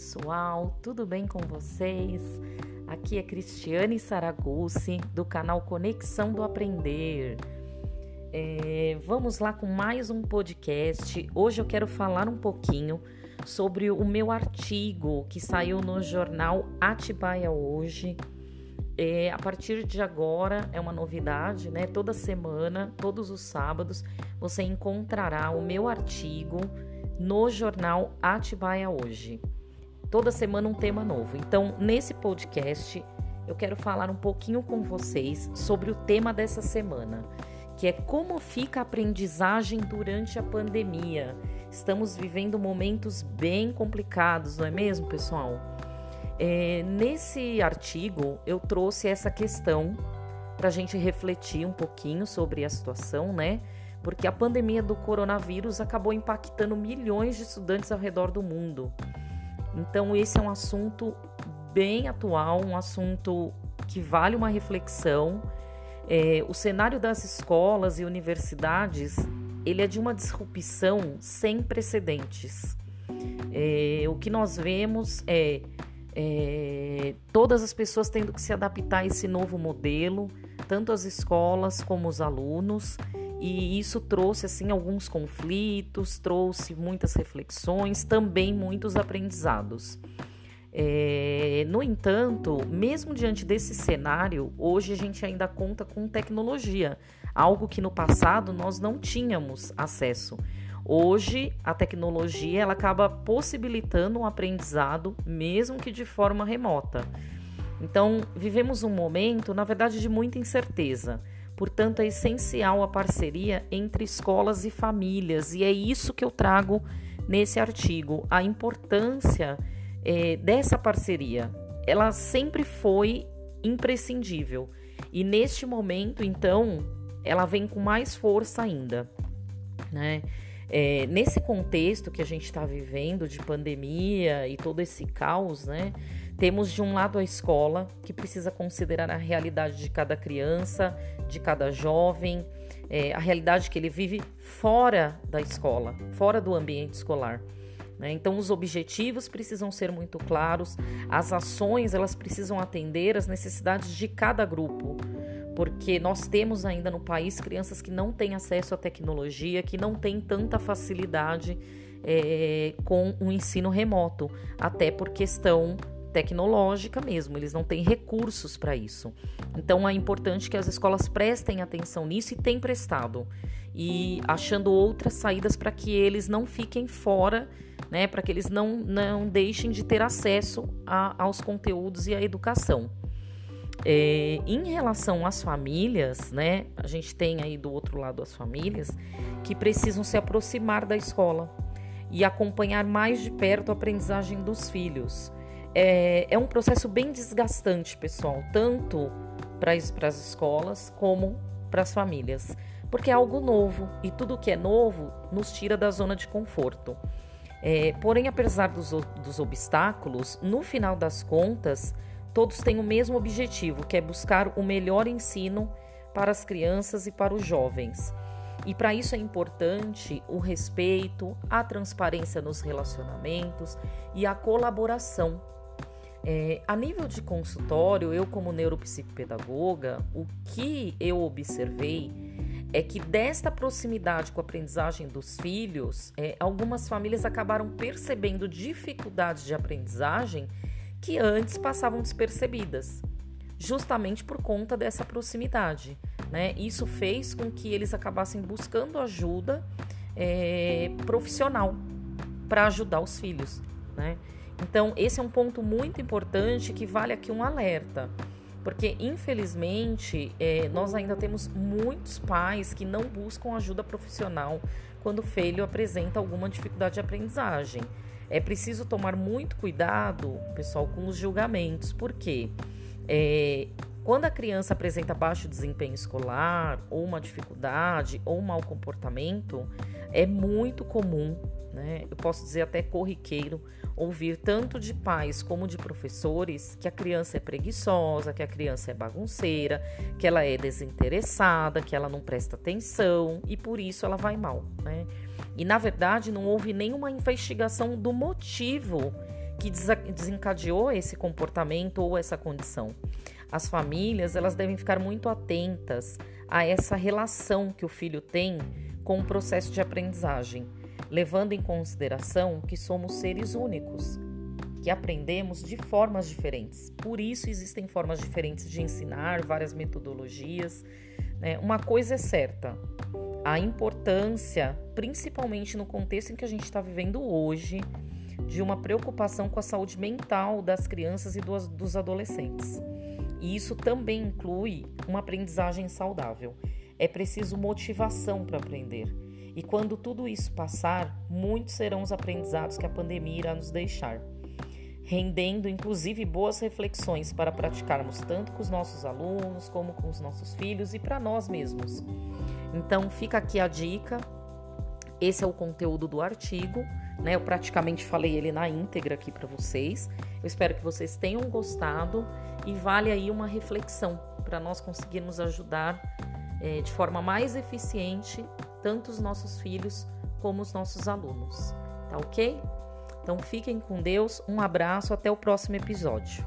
pessoal, tudo bem com vocês? Aqui é Cristiane Saragucci, do canal Conexão do Aprender. É, vamos lá com mais um podcast. Hoje eu quero falar um pouquinho sobre o meu artigo que saiu no jornal Atibaia Hoje. É, a partir de agora é uma novidade, né? Toda semana, todos os sábados, você encontrará o meu artigo no jornal Atibaia Hoje. Toda semana um tema novo. Então, nesse podcast, eu quero falar um pouquinho com vocês sobre o tema dessa semana, que é como fica a aprendizagem durante a pandemia. Estamos vivendo momentos bem complicados, não é mesmo, pessoal? É, nesse artigo, eu trouxe essa questão para a gente refletir um pouquinho sobre a situação, né? porque a pandemia do coronavírus acabou impactando milhões de estudantes ao redor do mundo. Então, esse é um assunto bem atual, um assunto que vale uma reflexão. É, o cenário das escolas e universidades ele é de uma disrupção sem precedentes. É, o que nós vemos é, é todas as pessoas tendo que se adaptar a esse novo modelo, tanto as escolas como os alunos, e isso trouxe assim alguns conflitos, trouxe muitas reflexões, também muitos aprendizados. É, no entanto, mesmo diante desse cenário, hoje a gente ainda conta com tecnologia, algo que no passado nós não tínhamos acesso. Hoje, a tecnologia ela acaba possibilitando um aprendizado, mesmo que de forma remota. Então, vivemos um momento, na verdade, de muita incerteza. Portanto, é essencial a parceria entre escolas e famílias, e é isso que eu trago nesse artigo: a importância é, dessa parceria. Ela sempre foi imprescindível, e neste momento, então, ela vem com mais força ainda. Né? É, nesse contexto que a gente está vivendo de pandemia e todo esse caos, né? Temos de um lado a escola, que precisa considerar a realidade de cada criança, de cada jovem, é, a realidade que ele vive fora da escola, fora do ambiente escolar. Né? Então, os objetivos precisam ser muito claros, as ações elas precisam atender às necessidades de cada grupo, porque nós temos ainda no país crianças que não têm acesso à tecnologia, que não têm tanta facilidade é, com o ensino remoto, até por questão tecnológica mesmo, eles não têm recursos para isso. Então é importante que as escolas prestem atenção nisso e têm prestado e achando outras saídas para que eles não fiquem fora, né, para que eles não, não deixem de ter acesso a, aos conteúdos e à educação. É, em relação às famílias, né, a gente tem aí do outro lado as famílias que precisam se aproximar da escola e acompanhar mais de perto a aprendizagem dos filhos é, é um processo bem desgastante, pessoal, tanto para as escolas como para as famílias, porque é algo novo e tudo que é novo nos tira da zona de conforto. É, porém, apesar dos, dos obstáculos, no final das contas, todos têm o mesmo objetivo, que é buscar o melhor ensino para as crianças e para os jovens. E para isso é importante o respeito, a transparência nos relacionamentos e a colaboração é, a nível de consultório, eu como neuropsicopedagoga, o que eu observei é que desta proximidade com a aprendizagem dos filhos, é, algumas famílias acabaram percebendo dificuldades de aprendizagem que antes passavam despercebidas, justamente por conta dessa proximidade. Né? Isso fez com que eles acabassem buscando ajuda é, profissional para ajudar os filhos. Né? Então, esse é um ponto muito importante que vale aqui um alerta. Porque, infelizmente, é, nós ainda temos muitos pais que não buscam ajuda profissional quando o filho apresenta alguma dificuldade de aprendizagem. É preciso tomar muito cuidado, pessoal, com os julgamentos, porque é, quando a criança apresenta baixo desempenho escolar, ou uma dificuldade, ou um mau comportamento, é muito comum, né? Eu posso dizer até corriqueiro, ouvir tanto de pais como de professores que a criança é preguiçosa, que a criança é bagunceira, que ela é desinteressada, que ela não presta atenção e por isso ela vai mal, né? E na verdade não houve nenhuma investigação do motivo que desencadeou esse comportamento ou essa condição. As famílias, elas devem ficar muito atentas a essa relação que o filho tem com o processo de aprendizagem, levando em consideração que somos seres únicos, que aprendemos de formas diferentes. Por isso existem formas diferentes de ensinar, várias metodologias. Né? Uma coisa é certa: a importância, principalmente no contexto em que a gente está vivendo hoje, de uma preocupação com a saúde mental das crianças e dos, dos adolescentes. E isso também inclui uma aprendizagem saudável. É preciso motivação para aprender. E quando tudo isso passar, muitos serão os aprendizados que a pandemia irá nos deixar, rendendo inclusive boas reflexões para praticarmos tanto com os nossos alunos como com os nossos filhos e para nós mesmos. Então fica aqui a dica. Esse é o conteúdo do artigo, né? Eu praticamente falei ele na íntegra aqui para vocês. Eu espero que vocês tenham gostado e vale aí uma reflexão para nós conseguirmos ajudar é, de forma mais eficiente tanto os nossos filhos como os nossos alunos. Tá ok? Então fiquem com Deus, um abraço, até o próximo episódio.